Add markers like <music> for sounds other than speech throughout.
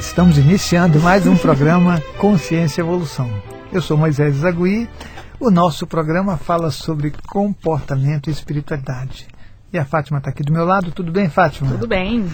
estamos iniciando mais um programa Consciência e Evolução. Eu sou Moisés Zagui. O nosso programa fala sobre comportamento e espiritualidade. E a Fátima está aqui do meu lado. Tudo bem, Fátima? Tudo bem.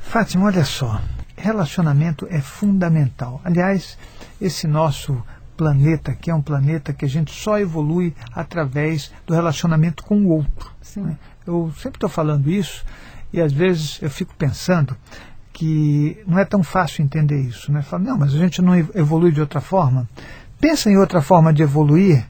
Fátima, olha só. Relacionamento é fundamental. Aliás, esse nosso planeta aqui é um planeta que a gente só evolui através do relacionamento com o outro. Sim. Eu sempre estou falando isso e às vezes eu fico pensando que não é tão fácil entender isso. Né? Falo, não, mas a gente não evolui de outra forma. Pensa em outra forma de evoluir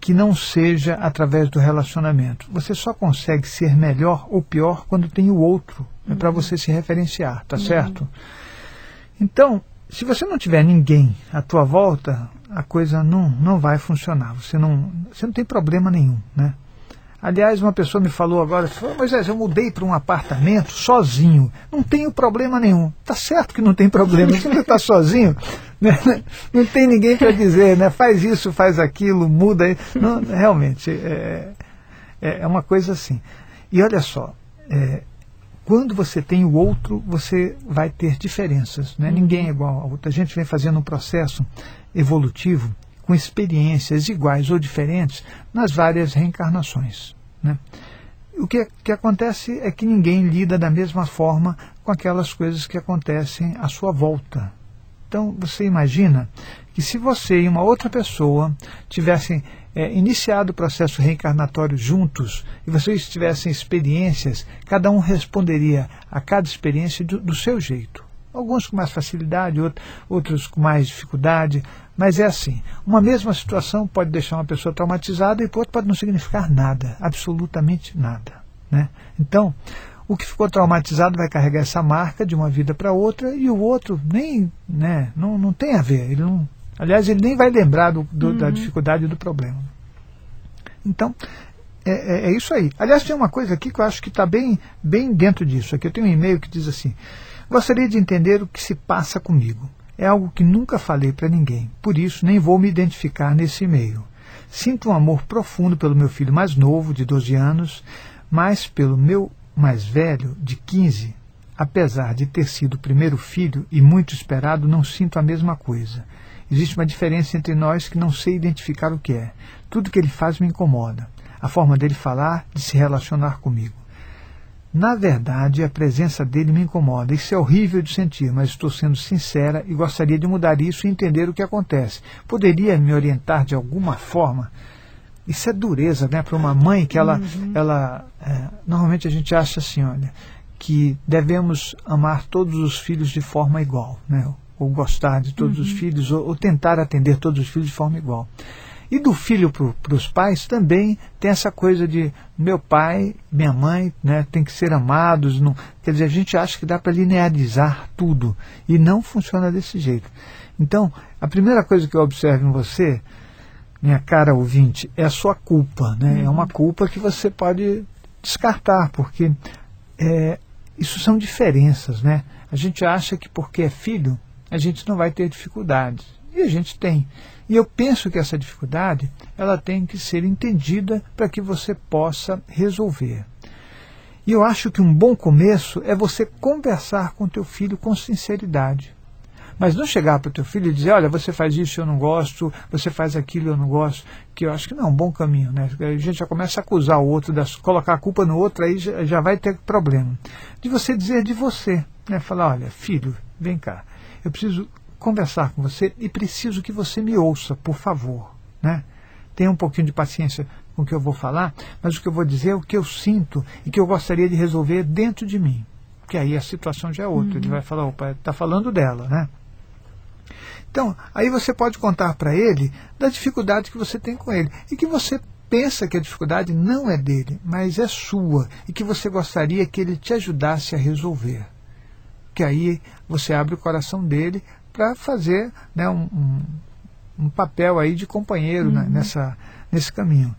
que não seja através do relacionamento. Você só consegue ser melhor ou pior quando tem o outro, é uhum. para você se referenciar, tá uhum. certo? Então, se você não tiver ninguém à tua volta, a coisa não, não vai funcionar. Você não, você não tem problema nenhum, né? Aliás, uma pessoa me falou agora, falou, Moisés, eu mudei para um apartamento sozinho, não tenho problema nenhum. Tá certo que não tem problema, se você está sozinho, <laughs> né? não tem ninguém para dizer, né? faz isso, faz aquilo, muda. Não, realmente, é, é, é uma coisa assim. E olha só, é, quando você tem o outro, você vai ter diferenças. Né? Ninguém é igual ao outro. A gente vem fazendo um processo evolutivo com experiências iguais ou diferentes nas várias reencarnações. Né? O que, que acontece é que ninguém lida da mesma forma com aquelas coisas que acontecem à sua volta. Então, você imagina que se você e uma outra pessoa tivessem é, iniciado o processo reencarnatório juntos e vocês tivessem experiências, cada um responderia a cada experiência do, do seu jeito. Alguns com mais facilidade, outros com mais dificuldade, mas é assim, uma mesma situação pode deixar uma pessoa traumatizada e por pode não significar nada, absolutamente nada. Né? Então, o que ficou traumatizado vai carregar essa marca de uma vida para outra e o outro nem, né, não, não tem a ver. Ele não, aliás, ele nem vai lembrar do, do, uhum. da dificuldade do problema. Então, é, é, é, isso aí. Aliás, tem uma coisa aqui que eu acho que está bem, bem dentro disso. Aqui eu tenho um e-mail que diz assim: Gostaria de entender o que se passa comigo. É algo que nunca falei para ninguém, por isso nem vou me identificar nesse e-mail. Sinto um amor profundo pelo meu filho mais novo, de 12 anos, mas pelo meu mais velho, de 15, apesar de ter sido o primeiro filho e muito esperado, não sinto a mesma coisa. Existe uma diferença entre nós que não sei identificar o que é. Tudo que ele faz me incomoda. A forma dele falar, de se relacionar comigo. Na verdade, a presença dele me incomoda. Isso é horrível de sentir, mas estou sendo sincera e gostaria de mudar isso e entender o que acontece. Poderia me orientar de alguma forma? Isso é dureza, né, para uma mãe que ela, uhum. ela é, normalmente a gente acha assim, olha, que devemos amar todos os filhos de forma igual, né, ou gostar de todos uhum. os filhos, ou, ou tentar atender todos os filhos de forma igual. E do filho para os pais também tem essa coisa de meu pai, minha mãe, né, tem que ser amados. Não, quer dizer, a gente acha que dá para linearizar tudo e não funciona desse jeito. Então, a primeira coisa que eu observo em você, minha cara ouvinte, é a sua culpa. Né? Uhum. É uma culpa que você pode descartar, porque é, isso são diferenças. Né? A gente acha que porque é filho, a gente não vai ter dificuldades. E a gente tem. E eu penso que essa dificuldade ela tem que ser entendida para que você possa resolver. E eu acho que um bom começo é você conversar com teu filho com sinceridade. Mas não chegar para o teu filho e dizer, olha, você faz isso, eu não gosto, você faz aquilo, eu não gosto, que eu acho que não é um bom caminho. Né? A gente já começa a acusar o outro, das, colocar a culpa no outro, aí já, já vai ter problema. De você dizer de você, né? falar, olha, filho, vem cá, eu preciso conversar com você e preciso que você me ouça, por favor. Né? Tenha um pouquinho de paciência com o que eu vou falar, mas o que eu vou dizer é o que eu sinto e que eu gostaria de resolver dentro de mim. Porque aí a situação já é outra. Uhum. Ele vai falar, opa, está falando dela, né? Então, aí você pode contar para ele da dificuldade que você tem com ele. E que você pensa que a dificuldade não é dele, mas é sua. E que você gostaria que ele te ajudasse a resolver. Que aí você abre o coração dele para fazer né, um, um, um, papel aí de companheiro né, uhum. né, nessa, nesse caminho.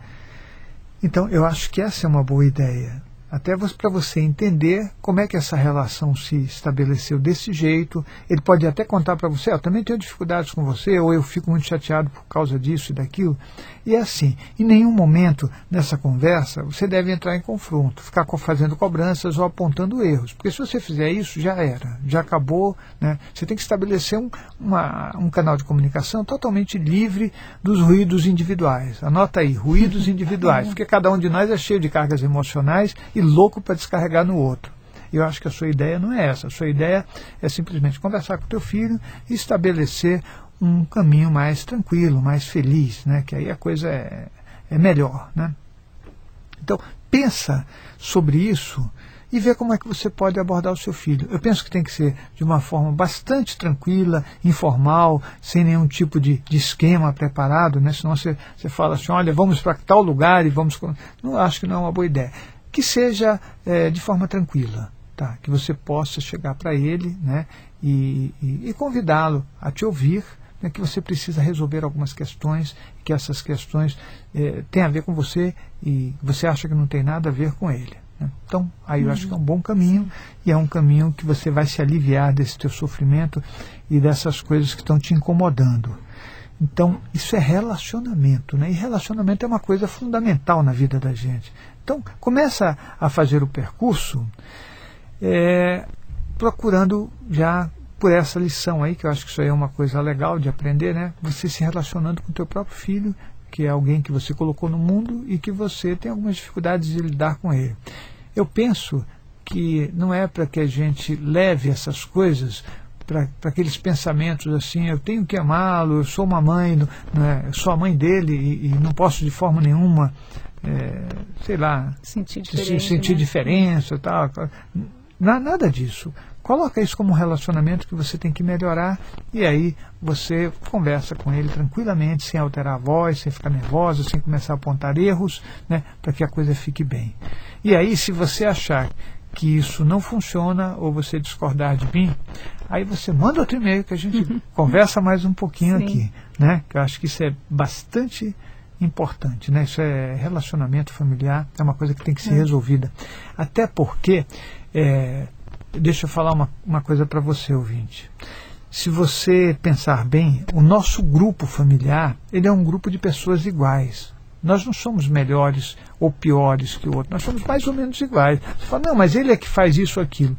Então, eu acho que essa é uma boa ideia. Até para você entender como é que essa relação se estabeleceu desse jeito. Ele pode até contar para você, eu também tenho dificuldades com você, ou eu fico muito chateado por causa disso e daquilo. E é assim, em nenhum momento nessa conversa você deve entrar em confronto, ficar fazendo cobranças ou apontando erros. Porque se você fizer isso, já era, já acabou. Né? Você tem que estabelecer um, uma, um canal de comunicação totalmente livre dos ruídos individuais. Anota aí, ruídos <laughs> individuais, porque cada um de nós é cheio de cargas emocionais e louco para descarregar no outro. Eu acho que a sua ideia não é essa. A sua ideia é simplesmente conversar com o teu filho e estabelecer um caminho mais tranquilo, mais feliz, né? que aí a coisa é, é melhor. Né? Então, pensa sobre isso e vê como é que você pode abordar o seu filho. Eu penso que tem que ser de uma forma bastante tranquila, informal, sem nenhum tipo de, de esquema preparado, né? senão você, você fala assim, olha, vamos para tal lugar e vamos... Não acho que não é uma boa ideia que seja é, de forma tranquila, tá? que você possa chegar para ele né, e, e, e convidá-lo a te ouvir, né, que você precisa resolver algumas questões, que essas questões é, têm a ver com você e você acha que não tem nada a ver com ele. Né? Então, aí eu acho que é um bom caminho e é um caminho que você vai se aliviar desse teu sofrimento e dessas coisas que estão te incomodando. Então, isso é relacionamento, né? E relacionamento é uma coisa fundamental na vida da gente. Então, começa a fazer o percurso é, procurando já por essa lição aí, que eu acho que isso aí é uma coisa legal de aprender, né? Você se relacionando com o teu próprio filho, que é alguém que você colocou no mundo e que você tem algumas dificuldades de lidar com ele. Eu penso que não é para que a gente leve essas coisas para aqueles pensamentos assim, eu tenho que amá-lo, eu sou uma mãe, não é, eu sou a mãe dele e, e não posso de forma nenhuma é, sei lá, sentir, diferença, sentir né? diferença tal. Nada disso. Coloca isso como um relacionamento que você tem que melhorar e aí você conversa com ele tranquilamente, sem alterar a voz, sem ficar nervosa, sem começar a apontar erros, né, para que a coisa fique bem. E aí, se você achar que isso não funciona ou você discordar de mim, aí você manda outro e-mail que a gente <laughs> conversa mais um pouquinho Sim. aqui, né? Que eu acho que isso é bastante importante, né? Isso é relacionamento familiar, é uma coisa que tem que ser é. resolvida. Até porque, é, deixa eu falar uma, uma coisa para você, ouvinte. Se você pensar bem, o nosso grupo familiar, ele é um grupo de pessoas iguais. Nós não somos melhores ou piores que o outro, nós somos mais ou menos iguais. Você fala, não, mas ele é que faz isso ou aquilo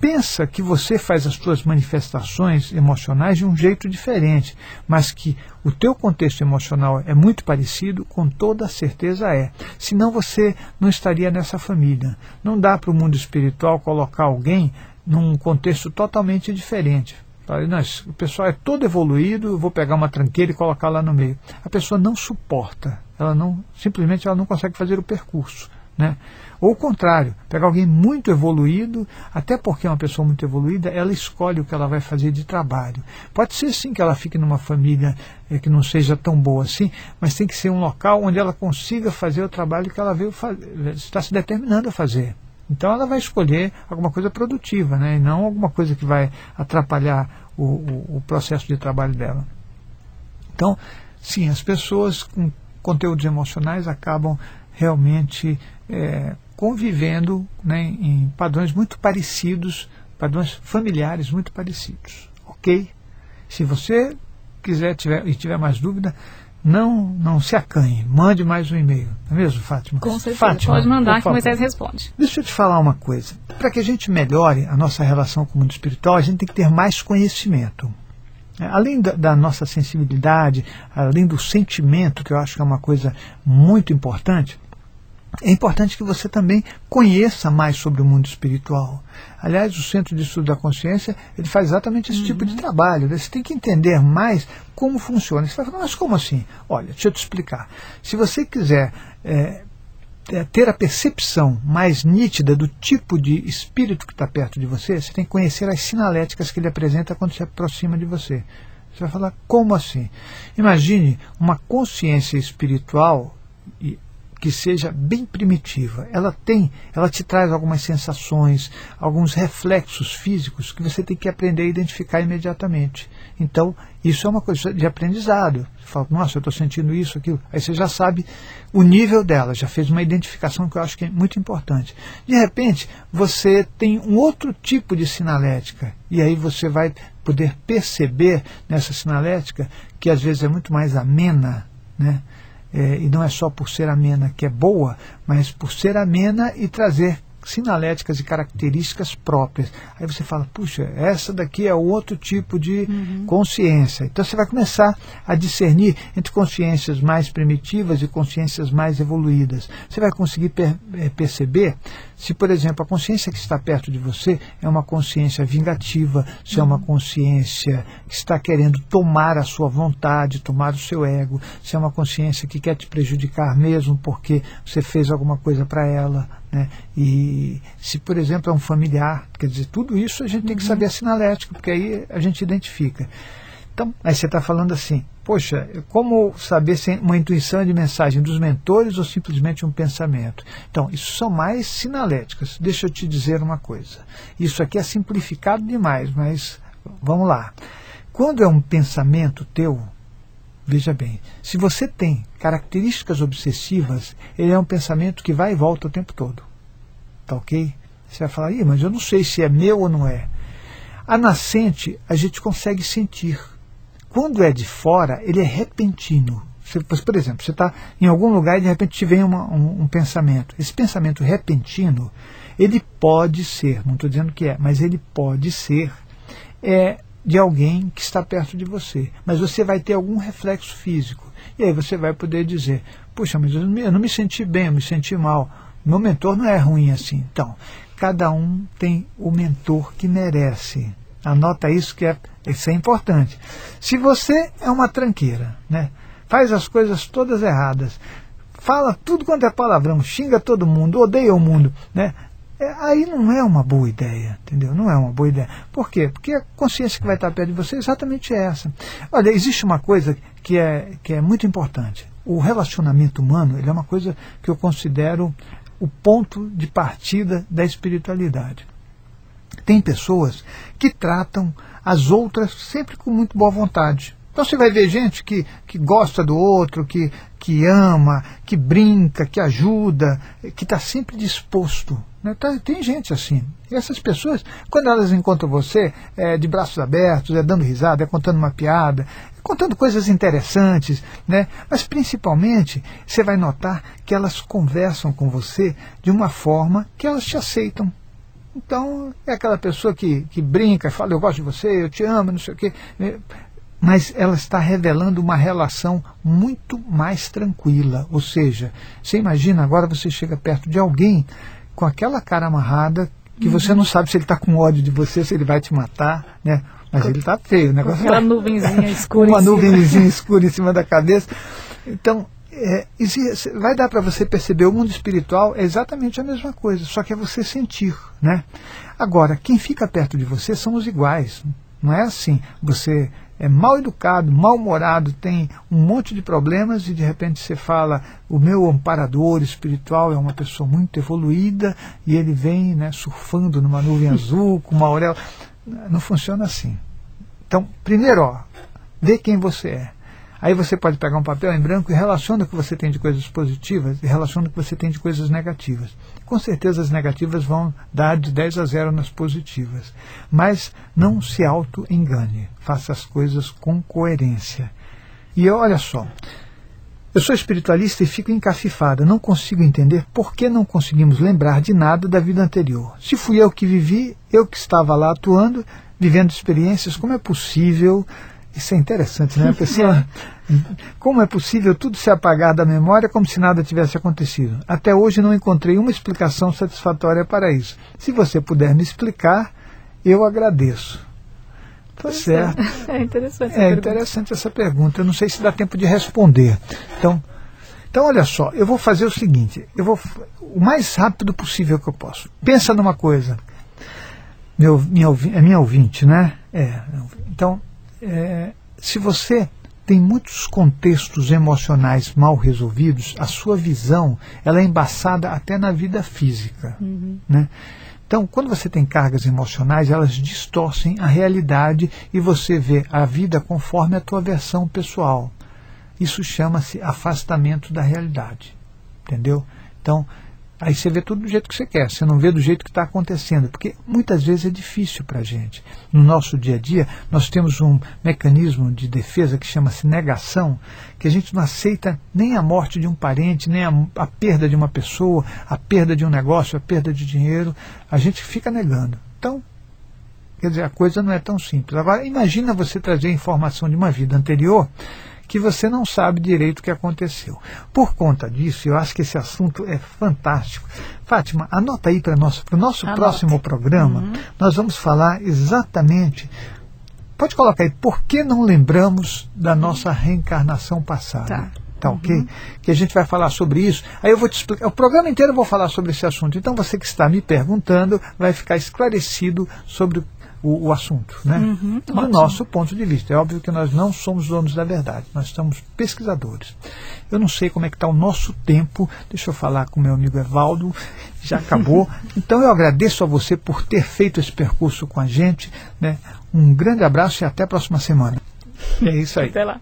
pensa que você faz as suas manifestações emocionais de um jeito diferente, mas que o teu contexto emocional é muito parecido, com toda certeza é. Senão você não estaria nessa família. Não dá para o mundo espiritual colocar alguém num contexto totalmente diferente. O pessoal é todo evoluído, vou pegar uma tranqueira e colocar lá no meio. A pessoa não suporta, ela não simplesmente ela não consegue fazer o percurso. Né? Ou o contrário, pegar alguém muito evoluído, até porque é uma pessoa muito evoluída, ela escolhe o que ela vai fazer de trabalho. Pode ser sim que ela fique numa família é, que não seja tão boa assim, mas tem que ser um local onde ela consiga fazer o trabalho que ela veio está se determinando a fazer. Então ela vai escolher alguma coisa produtiva, né? e não alguma coisa que vai atrapalhar o, o, o processo de trabalho dela. Então, sim, as pessoas com conteúdos emocionais acabam realmente é, convivendo né, em padrões muito parecidos, padrões familiares muito parecidos. Ok? Se você quiser tiver, e tiver mais dúvida, não, não se acanhe, mande mais um e-mail. Não é mesmo, Fátima? Com certeza, Fátima, pode mandar que o Moisés responde. Deixa eu te falar uma coisa. Para que a gente melhore a nossa relação com o mundo espiritual, a gente tem que ter mais conhecimento. É, além da, da, nossa sensibilidade, além do sentimento, que eu acho que é uma coisa muito importante, é importante que você também conheça mais sobre o mundo espiritual. Aliás, o Centro de Estudo da Consciência ele faz exatamente esse uhum. tipo de uhum. trabalho. Você tem que entender mais como funciona. Você vai falar, mas como assim? Olha, deixa eu te explicar. Se você quiser é, é ter a percepção mais nítida do tipo de espírito que está perto de você, você tem que conhecer as sinaléticas que ele apresenta quando se aproxima de você. Você vai falar, como assim? Imagine uma consciência espiritual que seja bem primitiva. Ela tem, ela te traz algumas sensações, alguns reflexos físicos que você tem que aprender a identificar imediatamente. Então, isso é uma coisa de aprendizado. Você fala, nossa, eu estou sentindo isso, aquilo. Aí você já sabe o nível dela, já fez uma identificação que eu acho que é muito importante. De repente, você tem um outro tipo de sinalética, e aí você vai poder perceber nessa sinalética que às vezes é muito mais amena, né? É, e não é só por ser amena que é boa, mas por ser amena e trazer sinaléticas e características próprias. Aí você fala, puxa, essa daqui é outro tipo de uhum. consciência. Então você vai começar a discernir entre consciências mais primitivas e consciências mais evoluídas. Você vai conseguir per eh, perceber se, por exemplo, a consciência que está perto de você é uma consciência vingativa, se uhum. é uma uhum. consciência que está querendo tomar a sua vontade, tomar o seu ego, se é uma consciência que quer te prejudicar mesmo porque você fez alguma coisa para ela né? E se, por exemplo, é um familiar, quer dizer, tudo isso a gente uhum. tem que saber a sinalética, porque aí a gente identifica. Então, aí você está falando assim, poxa, como saber se é uma intuição de mensagem dos mentores ou simplesmente um pensamento? Então, isso são mais sinaléticas. Deixa eu te dizer uma coisa. Isso aqui é simplificado demais, mas vamos lá. Quando é um pensamento teu, Veja bem, se você tem características obsessivas, ele é um pensamento que vai e volta o tempo todo. Tá ok? Você vai falar, mas eu não sei se é meu ou não é. A nascente a gente consegue sentir. Quando é de fora, ele é repentino. Você, por exemplo, você está em algum lugar e de repente te vem uma, um, um pensamento. Esse pensamento repentino, ele pode ser, não estou dizendo que é, mas ele pode ser é, de alguém que está perto de você. Mas você vai ter algum reflexo físico. E aí você vai poder dizer, puxa, mas eu não me senti bem, eu me senti mal. Meu mentor não é ruim assim. Então, cada um tem o mentor que merece. Anota isso que é, isso é importante. Se você é uma tranqueira, né, faz as coisas todas erradas, fala tudo quanto é palavrão, xinga todo mundo, odeia o mundo, né, é, aí não é uma boa ideia, entendeu? Não é uma boa ideia. Por quê? Porque a consciência que vai estar perto de você é exatamente essa. Olha, existe uma coisa que é, que é muito importante. O relacionamento humano ele é uma coisa que eu considero o ponto de partida da espiritualidade. Tem pessoas que tratam as outras sempre com muito boa vontade. Então você vai ver gente que, que gosta do outro, que, que ama, que brinca, que ajuda, que está sempre disposto né? Tá, tem gente assim. E essas pessoas, quando elas encontram você, é, de braços abertos, é dando risada, é contando uma piada, é contando coisas interessantes, né? mas principalmente você vai notar que elas conversam com você de uma forma que elas te aceitam. Então, é aquela pessoa que, que brinca, fala, eu gosto de você, eu te amo, não sei o quê. Mas ela está revelando uma relação muito mais tranquila. Ou seja, você imagina agora você chega perto de alguém com aquela cara amarrada que uhum. você não sabe se ele está com ódio de você, se ele vai te matar, né? Mas ele está feio, o negócio Aquela tá... nuvenzinha <laughs> escura. Uma nuvenzinha escura em cima da cabeça. Então, é, vai dar para você perceber o mundo espiritual é exatamente a mesma coisa, só que é você sentir, né? Agora, quem fica perto de você são os iguais. Não é assim, você é mal educado, mal-humorado, tem um monte de problemas e de repente você fala, o meu amparador espiritual é uma pessoa muito evoluída e ele vem né, surfando numa nuvem <laughs> azul, com uma auréola. Não funciona assim. Então, primeiro, ó, vê quem você é. Aí você pode pegar um papel em branco e relaciona o que você tem de coisas positivas e relaciona o que você tem de coisas negativas. Com certeza as negativas vão dar de 10 a 0 nas positivas. Mas não se auto-engane. Faça as coisas com coerência. E olha só, eu sou espiritualista e fico encafifada. Não consigo entender por que não conseguimos lembrar de nada da vida anterior. Se fui eu que vivi, eu que estava lá atuando, vivendo experiências, como é possível isso é interessante, né? A pessoa, <laughs> como é possível tudo se apagar da memória como se nada tivesse acontecido? Até hoje não encontrei uma explicação satisfatória para isso. Se você puder me explicar, eu agradeço. Tá certo. É, <laughs> é interessante. É interessante essa pergunta. Eu não sei se dá tempo de responder. Então, então olha só, eu vou fazer o seguinte, eu vou o mais rápido possível que eu posso. Pensa numa coisa. Meu, minha, é minha ouvinte, né? É. Então, é, se você tem muitos contextos emocionais mal resolvidos, a sua visão ela é embaçada até na vida física. Uhum. Né? Então, quando você tem cargas emocionais, elas distorcem a realidade e você vê a vida conforme a tua versão pessoal. Isso chama-se afastamento da realidade. Entendeu? Então, Aí você vê tudo do jeito que você quer, você não vê do jeito que está acontecendo, porque muitas vezes é difícil para a gente. No nosso dia a dia, nós temos um mecanismo de defesa que chama-se negação, que a gente não aceita nem a morte de um parente, nem a, a, perda de uma pessoa, a perda de um negócio, a perda de dinheiro, a gente fica negando. Então, quer dizer, a coisa não é tão simples. Agora, imagina você trazer informação de uma vida anterior que você não sabe direito o que aconteceu. Por conta disso, eu acho que esse assunto é fantástico. Fátima, anota aí para o nosso, nosso próximo programa, uhum. nós vamos falar exatamente. Pode colocar aí, por que não lembramos da nossa reencarnação passada? Tá. Tá ok? Uhum. Que a gente vai falar sobre isso. Aí eu vou te explicar. O programa inteiro eu vou falar sobre esse assunto. Então você que está me perguntando vai ficar esclarecido sobre o, o assunto, né? Uhum, do nosso ponto de vista. É óbvio que nós não somos donos da verdade, nós somos pesquisadores. Eu não sei como é que está o nosso tempo, deixa eu falar com meu amigo Evaldo, já acabou. <laughs> então eu agradeço a você por ter feito esse percurso com a gente. Né? Um grande abraço e até a próxima semana. É isso aí. Até lá.